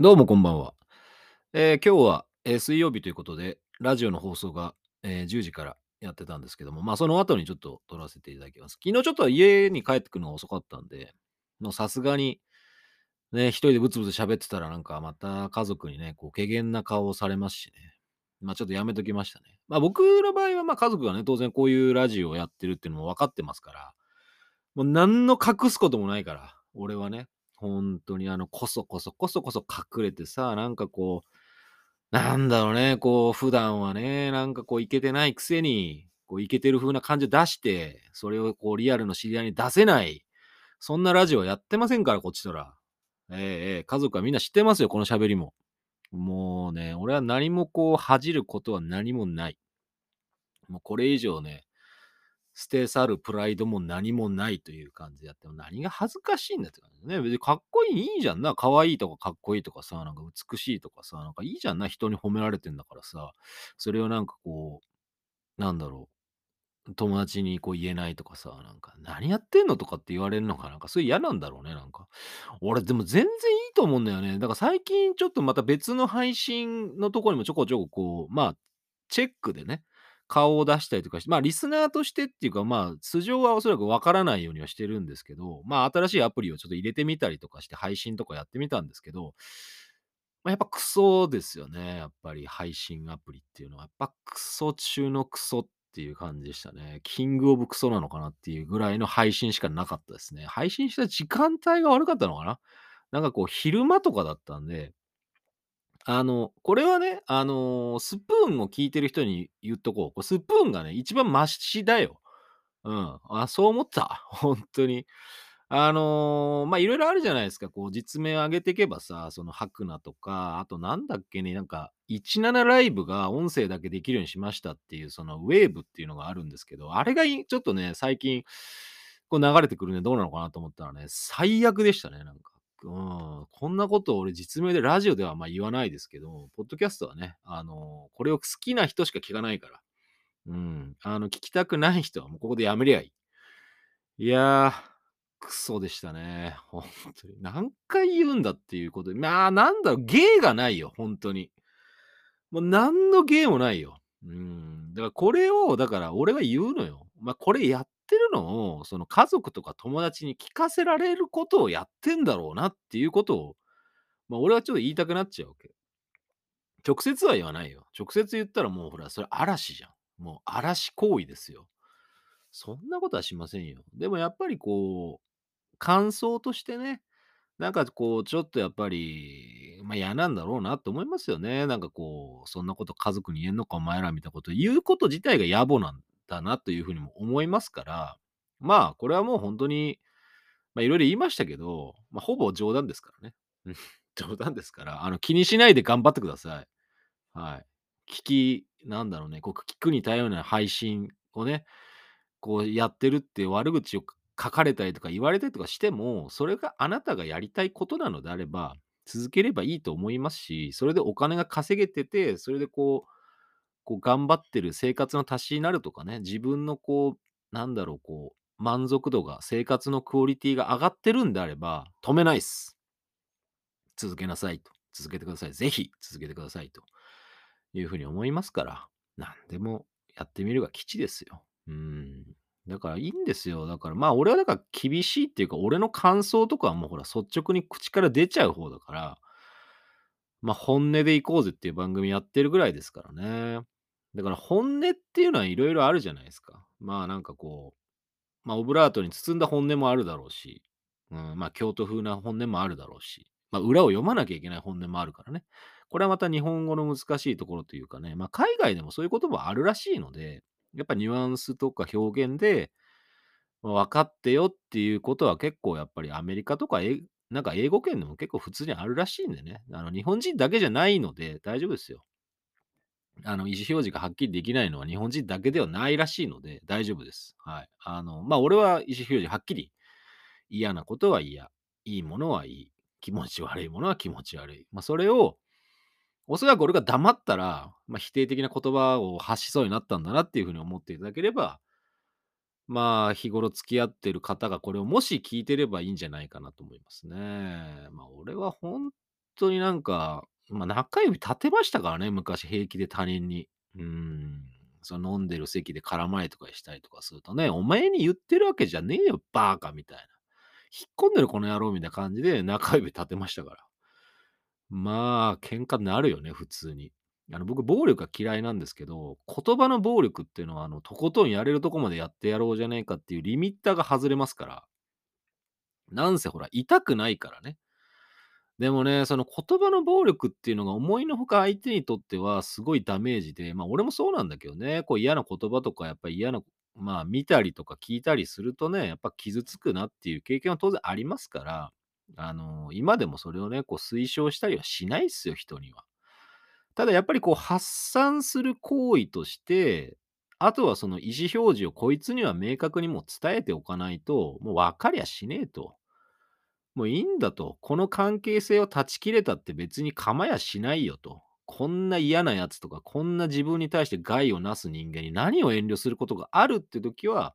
どうもこんばんは。えー今日は、えー水曜日ということで、ラジオの放送が、えー10時からやってたんですけども、まあその後にちょっと撮らせていただきます。昨日ちょっと家に帰ってくるのが遅かったんで、もうさすがにね、一人でブツブツ喋ってたらなんかまた家族にね、こう、怪げな顔をされますしね。まあちょっとやめときましたね。まあ僕の場合はまあ家族がね、当然こういうラジオをやってるっていうのも分かってますから、もう何の隠すこともないから、俺はね、本当にあの、こそこそこそこそ隠れてさ、なんかこう、なんだろうね、こう、普段はね、なんかこう、イケてないくせに、こう、イケてる風な感じを出して、それをこう、リアルの知り合いに出せない、そんなラジオやってませんから、こっちとら。ええええ、家族はみんな知ってますよ、この喋りも。もうね、俺は何もこう、恥じることは何もない。もうこれ以上ね、捨て去るプライドも何もないという感じでやっても何が恥ずかしいんだって感じね。別にかっこいい、いいじゃんな。可愛いとかかっこいいとかさ、なんか美しいとかさ、なんかいいじゃんな。人に褒められてんだからさ、それをなんかこう、なんだろう、友達にこう言えないとかさ、なんか何やってんのとかって言われるのかなんかそれ嫌なんだろうね、なんか。俺でも全然いいと思うんだよね。だから最近ちょっとまた別の配信のとこにもちょこちょここう、まあ、チェックでね、顔を出したりとかして、まあ、リスナーとしてっていうか、まあ、素性はおそらくわからないようにはしてるんですけど、まあ、新しいアプリをちょっと入れてみたりとかして配信とかやってみたんですけど、まあ、やっぱクソですよね。やっぱり配信アプリっていうのは。やっぱクソ中のクソっていう感じでしたね。キングオブクソなのかなっていうぐらいの配信しかなかったですね。配信した時間帯が悪かったのかななんかこう、昼間とかだったんで、あの、これはね、あの、スプーンを聞いてる人に言っとこう。これスプーンがね、一番マシだよ。うん。あ、そう思った。本当に。あの、ま、いろいろあるじゃないですか。こう、実名を挙げていけばさ、その、ハクナとか、あとなんだっけね、なんか、17ライブが音声だけできるようにしましたっていう、その、ウェーブっていうのがあるんですけど、あれがいちょっとね、最近、こう流れてくるね、どうなのかなと思ったらね、最悪でしたね、なんか。うん、こんなことを俺実名でラジオではま言わないですけど、ポッドキャストはね、あの、これを好きな人しか聞かないから。うん。あの、聞きたくない人はもうここでやめりゃいい。いやー、クソでしたね。本当に。何回言うんだっていうことで。まあ、なんだろう、芸がないよ、本当に。もう何の芸もないよ。うん。だからこれを、だから俺は言うのよ。まあ、これやっってるのを、その家族とか友達に聞かせられることをやってんだろうなっていうことを、まあ、俺はちょっと言いたくなっちゃうわけ。直接は言わないよ。直接言ったらもうほら、それ嵐じゃん。もう嵐行為ですよ。そんなことはしませんよ。でもやっぱりこう、感想としてね、なんかこう、ちょっとやっぱり、まあ嫌なんだろうなって思いますよね。なんかこう、そんなこと家族に言えんのかお前らみたいなこと言うこと自体が野暮なんだなというふうにも思いますから、まあこれはもう本当に、まあいろいろ言いましたけど、まあほぼ冗談ですからね。冗談ですから、あの気にしないで頑張ってください。はい。聞き、なんだろうね、こう聞くに耐えような配信をね、こうやってるって悪口を書かれたりとか言われたりとかしても、それがあなたがやりたいことなのであれば、続ければいいと思いますし、それでお金が稼げてて、それでこう、こう頑張ってる生活の足しになるとかね、自分のこう、なんだろう、こう、満足度が、生活のクオリティが上がってるんであれば、止めないっす。続けなさいと。続けてください。ぜひ続けてくださいというふうに思いますから、何でもやってみるが吉ですよ。うん。だからいいんですよ。だからまあ俺はだから厳しいっていうか、俺の感想とかはもうほら率直に口から出ちゃう方だから、まあ本音でいこうぜっていう番組やってるぐらいですからね。だから本音っていうのはいろいろあるじゃないですか。まあなんかこう、まあオブラートに包んだ本音もあるだろうし、うん、まあ京都風な本音もあるだろうし、まあ裏を読まなきゃいけない本音もあるからね。これはまた日本語の難しいところというかね、まあ海外でもそういう言葉あるらしいので、やっぱニュアンスとか表現で、まあ分かってよっていうことは結構やっぱりアメリカとかえなんか英語圏でも結構普通にあるらしいんでね。あの日本人だけじゃないので大丈夫ですよ。あの意思表示がはっきりできないのは日本人だけではないらしいので大丈夫です。はい。あの、まあ俺は意思表示はっきり嫌なことは嫌、いいものはいい、気持ち悪いものは気持ち悪い。まあそれをおそらく俺が黙ったら、まあ、否定的な言葉を発しそうになったんだなっていうふうに思っていただければ、まあ、日頃付き合ってる方がこれをもし聞いてればいいんじゃないかなと思いますね。まあ、俺は本当になんか、ま、中指立てましたからね、昔平気で他人に。うん。その飲んでる席で空回りとかしたりとかするとね、お前に言ってるわけじゃねえよ、バーカみたいな。引っ込んでるこの野郎みたいな感じで中指立てましたから。まあ、喧嘩になるよね、普通に。あの、僕、暴力が嫌いなんですけど、言葉の暴力っていうのは、あの、とことんやれるとこまでやってやろうじゃねえかっていうリミッターが外れますから。なんせほら、痛くないからね。でもね、その言葉の暴力っていうのが思いのほか相手にとってはすごいダメージで、まあ俺もそうなんだけどね、こう嫌な言葉とかやっぱり嫌な、まあ見たりとか聞いたりするとね、やっぱ傷つくなっていう経験は当然ありますから、あの今でもそれをね、こう推奨したりはしないっすよ、人には。ただやっぱりこう発散する行為として、あとはその意思表示をこいつには明確にもう伝えておかないと、もう分かりゃしねえと。もういいんだと。この関係性を断ち切れたって別に構やしないよと。こんな嫌なやつとか、こんな自分に対して害をなす人間に何を遠慮することがあるって時は、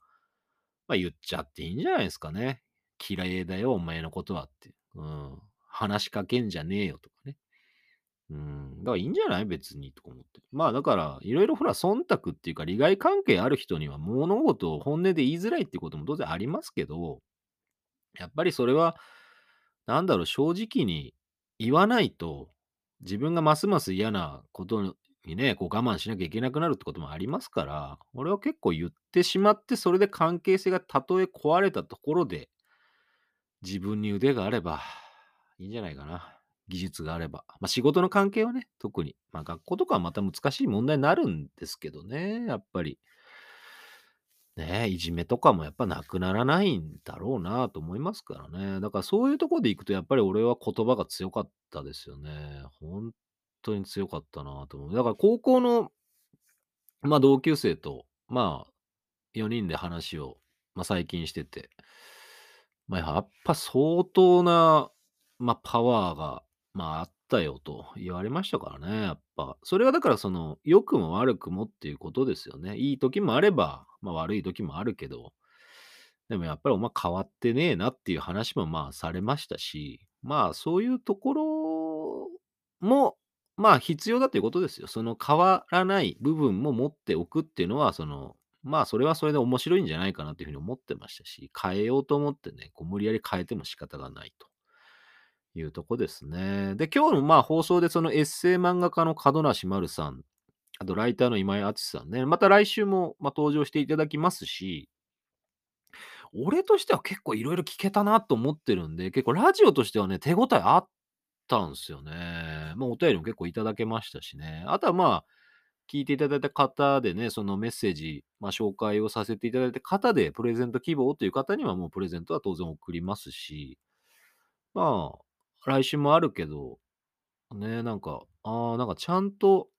まあ言っちゃっていいんじゃないですかね。嫌いだよ、お前のことはって。うん。話しかけんじゃねえよとかね。うん。だからいいんじゃない？別にとか思って。まあだから、いろいろほら、忖度っていうか利害関係ある人には物事を本音で言いづらいってことも当然ありますけど、やっぱりそれは、なんだろう、正直に言わないと、自分がますます嫌なことにね、こう我慢しなきゃいけなくなるってこともありますから、俺は結構言ってしまって、それで関係性がたとえ壊れたところで、自分に腕があればいいんじゃないかな。技術があれば。まあ仕事の関係はね、特に。まあ学校とかはまた難しい問題になるんですけどね、やっぱり。ね、いじめとかもやっぱなくならないんだろうなと思いますからね。だからそういうとこで行くとやっぱり俺は言葉が強かったですよね。本当に強かったなと思う。だから高校の、まあ同級生と、まあ4人で話を、まあ最近してて、まあやっぱ相当な、まあパワーが、まああったよと言われましたからね、やっぱ。それはだからその、良くも悪くもっていうことですよね。いい時もあれば、まあ悪い時もあるけど、でもやっぱりお前変わってねえなっていう話もまあされましたし、まあそういうところも、まあ必要だということですよ。その変わらない部分も持っておくっていうのは、その、まあそれはそれで面白いんじゃないかなというふうに思ってましたし、変えようと思ってね、こう無理やり変えても仕方がないと。いうとこですね。で、今日のまあ放送でそのエッセイ漫画家の門梨丸さん、あとライターの今井敦さんね、また来週もまあ登場していただきますし、俺としては結構いろいろ聞けたなと思ってるんで、結構ラジオとしてはね、手応えあったんですよね。まあお便りも結構いただけましたしね。あとはまあ、聞いていただいた方でね、そのメッセージ、まあ、紹介をさせていただいた方で、プレゼント希望という方にはもうプレゼントは当然送りますし、まあ、来週もあるけど、ね、なんか、ああ、なんかちゃんと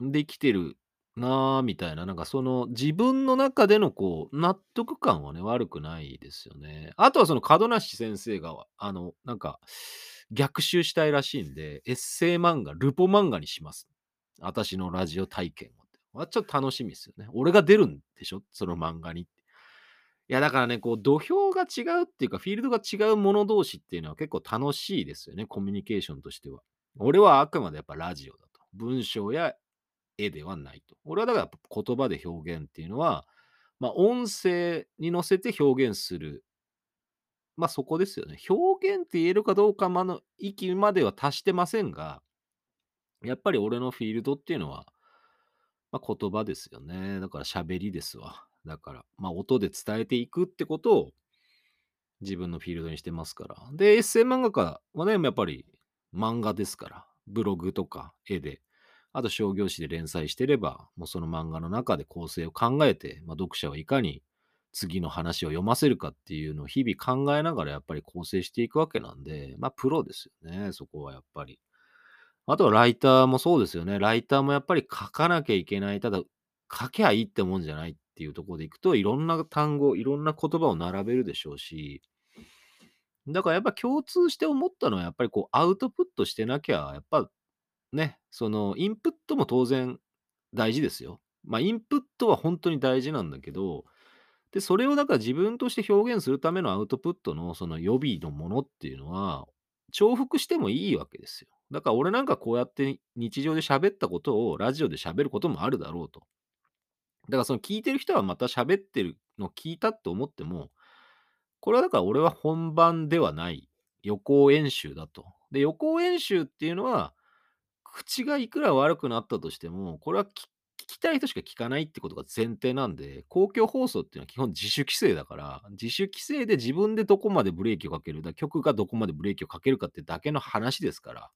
できてるなあみたいな、なんかその自分の中でのこう、納得感はね、悪くないですよね。あとはその門梨先生が、あの、なんか、逆襲したいらしいんで、エッセイ漫画、ルポ漫画にします。私のラジオ体験を。ちょっと楽しみですよね。俺が出るんでしょ？その漫画にっ。いや、だからね、こう、土俵が違うっていうか、フィールドが違う者同士っていうのは結構楽しいですよね、コミュニケーションとしては。俺はあくまでやっぱラジオだと。文章や絵ではないと。俺はだから言葉で表現っていうのは、まあ、音声に乗せて表現する。まあ、そこですよね。表現って言えるかどうかまの域までは達してませんが、やっぱり俺のフィールドっていうのは、まあ、言葉ですよね。だから喋りですわ。だから、まあ、音で伝えていくってことを自分のフィールドにしてますから。で、エッセイ漫画家はね、やっぱり漫画ですから、ブログとか絵で、あと商業誌で連載してれば、もうその漫画の中で構成を考えて、まあ、読者はいかに次の話を読ませるかっていうのを日々考えながらやっぱり構成していくわけなんで、まあプロですよね、そこはやっぱり。あとはライターもそうですよね。ライターもやっぱり書かなきゃいけない。ただ、書けばいいってもんじゃないっていうところでいくと、いろんな単語、いろんな言葉を並べるでしょうし、だからやっぱ共通して思ったのは、やっぱりこうアウトプットしてなきゃ、やっぱね、そのインプットも当然大事ですよ。まあインプットは本当に大事なんだけど、で、それをだから自分として表現するためのアウトプットのその予備のものっていうのは、重複してもいいわけですよ。だから俺なんかこうやって日常で喋ったことをラジオで喋ることもあるだろうと。だからその聞いてる人はまた喋ってるの聞いたと思っても、これはだから俺は本番ではない予行演習だと。で、予行演習っていうのは、口がいくら悪くなったとしても、これは聞きたい人しか聞かないってことが前提なんで、公共放送っていうのは基本自主規制だから、自主規制で自分でどこまでブレーキをかける、だから局がどこまでブレーキをかけるかってだけの話ですから。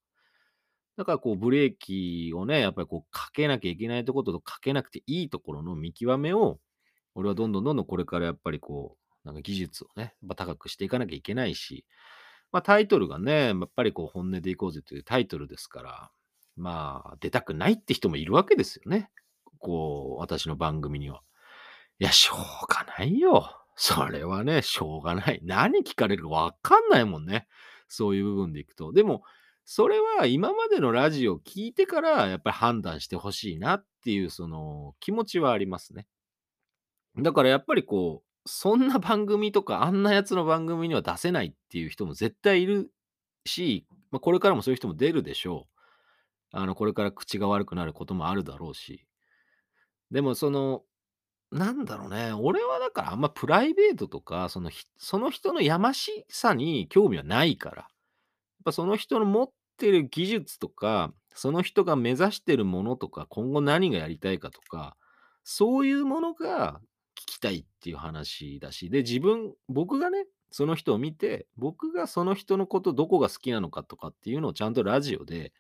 だからこうブレーキをね、やっぱりこうかけなきゃいけないところとかけなくていいところの見極めを、俺はどんどんどんどんこれからやっぱりこう、なんか技術をね、やっぱ高くしていかなきゃいけないし、まあタイトルがね、やっぱりこう本音でいこうぜというタイトルですから、まあ出たくないって人もいるわけですよね。こう、私の番組には。いや、しょうがないよ。それはね、しょうがない。何聞かれるかわかんないもんね。そういう部分でいくと。でも、それは今までのラジオを聞いてからやっぱり判断してほしいなっていうその気持ちはありますね。だからやっぱりこう、そんな番組とかあんなやつの番組には出せないっていう人も絶対いるし、まあ、これからもそういう人も出るでしょう。あの、これから口が悪くなることもあるだろうし。でもその、なんだろうね、俺はだからあんまプライベートとか、そのその人のやましさに興味はないから。ぱその人の持ってる技術とか、その人が目指してるものとか、今後何がやりたいかとか、そういうものが聞きたいっていう話だし、で、自分、僕がね、その人を見て、僕がその人のことどこが好きなのかとかっていうのをちゃんとラジオで、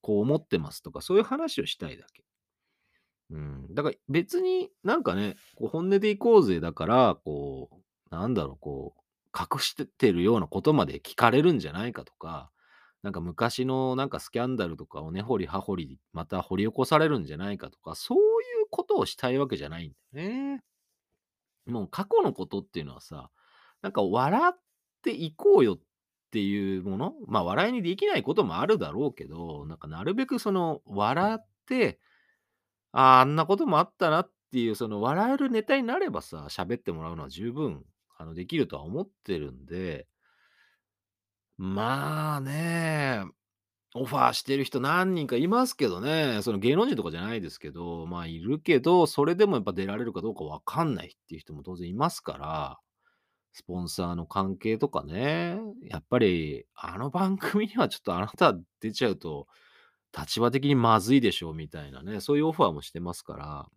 こう思ってますとか、そういう話をしたいだけ。うん。だから別になんかね、こう本音でいこうぜだから、こう、なんだろう、こう、隠しててるようなことまで聞かれるんじゃないかとか、なんか昔のなんかスキャンダルとかを根掘り葉掘りまた掘り起こされるんじゃないかとか、そういうことをしたいわけじゃないんだよね。もう過去のことっていうのはさ、なんか笑っていこうよっていうもの、まあ笑いにできないこともあるだろうけど、なんかなるべくその笑って、ああ、あんなこともあったなっていう、その笑えるネタになればさ、喋ってもらうのは十分、あの、できるとは思ってるんで、まあね、オファーしてる人何人かいますけどね、その芸能人とかじゃないですけど、まあいるけど、それでもやっぱ出られるかどうかわかんないっていう人も当然いますから、スポンサーの関係とかね、やっぱりあの番組にはちょっとあなた出ちゃうと、立場的にまずいでしょうみたいなね、そういうオファーもしてますから、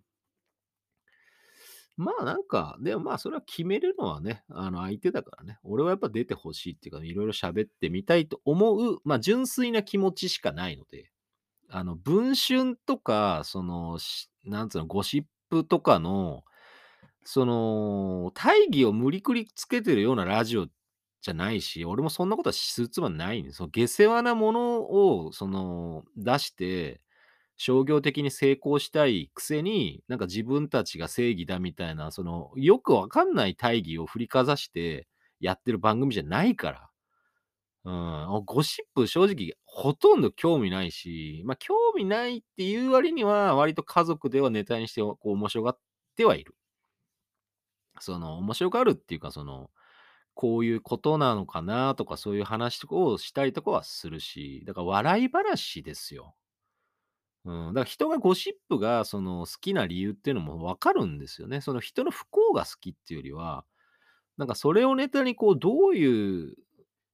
まあなんか、でもまあそれは決めるのはね、あの相手だからね、俺はやっぱ出てほしいっていうか、いろいろ喋ってみたいと思う、まあ純粋な気持ちしかないので、あの文春とか、その、なんつうの、ゴシップとかの、その、大義を無理くりつけてるようなラジオじゃないし、俺もそんなことはするつもりないんです。その下世話なものを、その、出して、商業的に成功したいくせに、なんか自分たちが正義だみたいな、その、よくわかんない大義を振りかざしてやってる番組じゃないから。うん、ゴシップ正直ほとんど興味ないし、まあ興味ないっていう割には割と家族ではネタにしてこう面白がってはいる。その面白がるっていうかその、こういうことなのかなとかそういう話をしたりとかはするし、だから笑い話ですよ。うん、だから人がゴシップがその好きな理由っていうのもわかるんですよね。その人の不幸が好きっていうよりは、なんかそれをネタにこうどういう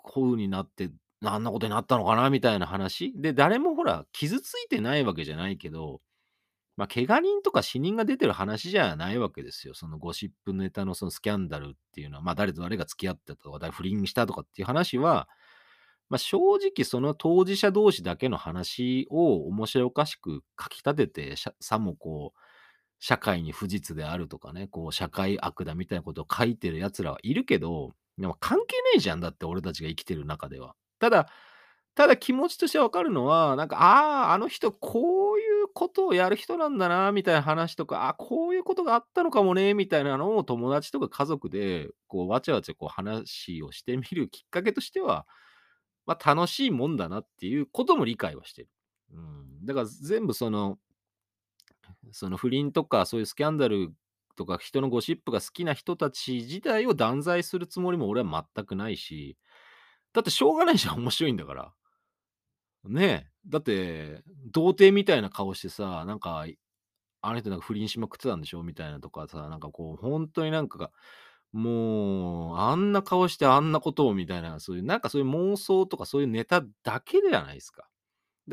風になって、あんなことになったのかなみたいな話。で、誰もほら傷ついてないわけじゃないけど、まあ、怪我人とか死人が出てる話じゃないわけですよ。そのゴシップネタのそのスキャンダルっていうのは、まあ誰と誰が付き合ってたとか、誰不倫したとかっていう話は、まあ正直その当事者同士だけの話を面白おかしく書き立てて、さもこう、社会に不実であるとかね、こう社会悪だみたいなことを書いてる奴らはいるけど、でも関係ねえじゃんだって俺たちが生きてる中では。ただ、ただ気持ちとしてわかるのは、なんか、ああ、あの人こういうことをやる人なんだな、みたいな話とか、あこういうことがあったのかもね、みたいなのを友達とか家族で、こう、わちゃわちゃこう話をしてみるきっかけとしては、まあ楽しいもんだなっていうことも理解はしてる。うん。だから全部その、その不倫とかそういうスキャンダルとか人のゴシップが好きな人たち自体を断罪するつもりも俺は全くないし、だってしょうがないじゃん、面白いんだから。ねえ、だって、童貞みたいな顔してさ、なんか、あの人なんか不倫しまくってたんでしょみたいなとかさ、なんかこう、ほんとになんかが、もう、あんな顔してあんなことをみたいな、そういうなんかそういう妄想とかそういうネタだけじゃないですか。だか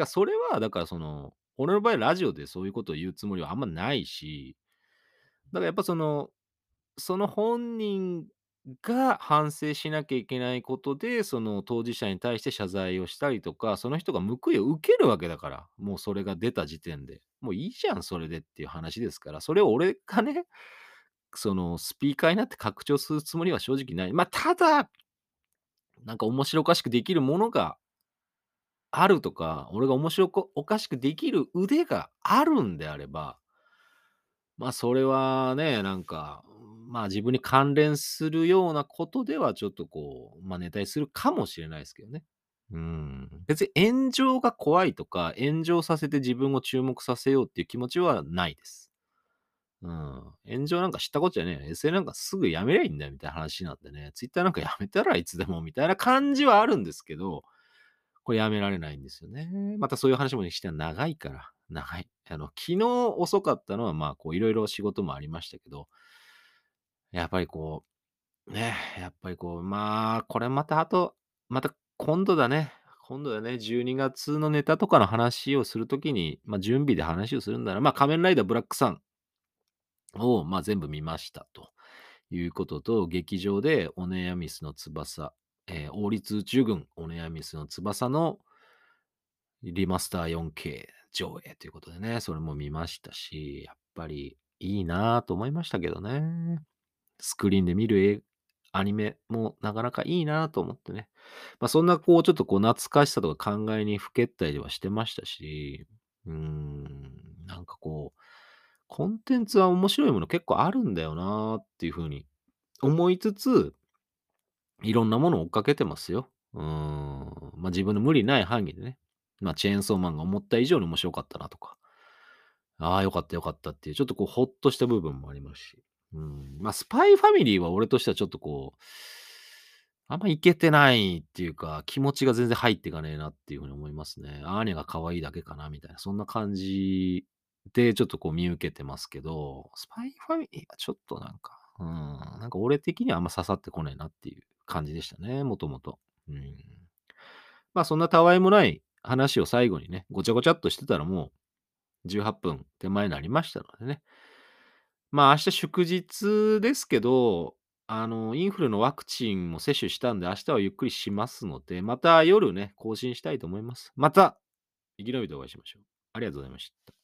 ら、それはだからその、俺の場合ラジオでそういうことを言うつもりはあんまないし、だからやっぱその、その本人が反省しなきゃいけないことで、その当事者に対して謝罪をしたりとか、その人が報いを受けるわけだから、もうそれが出た時点で。もういいじゃん、それでっていう話ですから、それを俺がね、そのスピーカーになって拡張するつもりは正直ない。ま、ただなんか面白おかしくできるものがあるとか、俺が面白おかしくできる腕があるんであればまあ、それはね、なんか、まあ、自分に関連するようなことではちょっとこう、まあ、ネタにするかもしれないですけどね。うん。別に炎上が怖いとか、炎上させて自分を注目させようっていう気持ちはないです。うん。炎上なんか知ったこっちゃねえ、SN なんかすぐ辞めりゃいいんだよみたいな話なんでね、Twitter なんか辞めたらいつでもみたいな感じはあるんですけど、これ辞められないんですよね。またそういう話もにしては長いから、長い。あの、昨日遅かったのは、まあ、こう色々仕事もありましたけどやっぱりこう、ね、やっぱりこう、まあ、これまたあと、また今度だね。今度だね、12月のネタとかの話をする時に、まあ、準備で話をするんなら、ま、仮面ライダーブラックさんを、ま、全部見ましたということと、劇場でオネアミスの翼、え、王立宇宙軍オネアミスの翼のリマスター 4K 上映ということでね、それも見ましたし、やっぱりいいなと思いましたけどね。スクリーンで見るアニメもなかなかいいなと思ってね。ま、そんなこうちょっとこう懐かしさとか考えにふけったりはしてましたし、うーん、なんかこう、コンテンツは面白いもの結構あるんだよなーっていう風に思いつついろんなものを追っかけてますよ。うん、ま、自分の無理ない範囲でね。ま、チェーンソーマンが思った以上に面白かったなとか。ああ、良かった良かったっていう、ちょっとこうほっとした部分もありますし。うん、ま、スパイファミリーは俺としてはちょっとこうあんまいけてないっていうか、気持ちが全然入っていかねえなっていう風に思いますね。アーニャが可愛いだけかなみたいな、そんな感じでちょっとこう見受けてますけど、スパイファミリーはちょっとなんか、うん、なんか俺的にはあんま刺さってこねえなっていう感じでしたね、もともと。うん。まあ、そんなたわいもない話を最後にね、ごちゃごちゃっとしてたらもう18分手前になりましたのでね。まあ、明日祝日ですけど、あの、インフルのワクチンも接種したんで、明日はゆっくりしますので、また夜ね、更新したいと思います。また、生き延びてお会いしましょう。ありがとうございました。